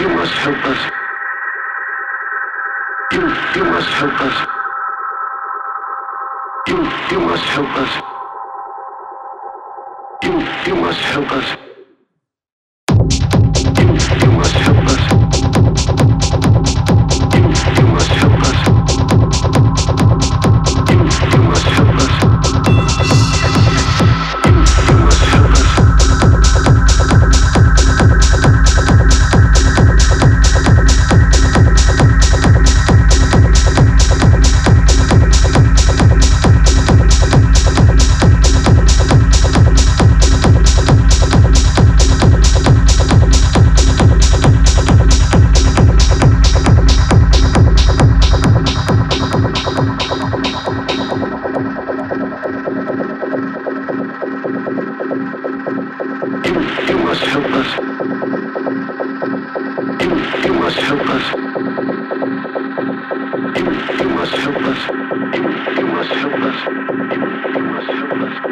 You must help us. You, you must help us. You, you must help us. You, you must help us. You must help us. You, must help us. You, must help us. You, must help us. You must help us.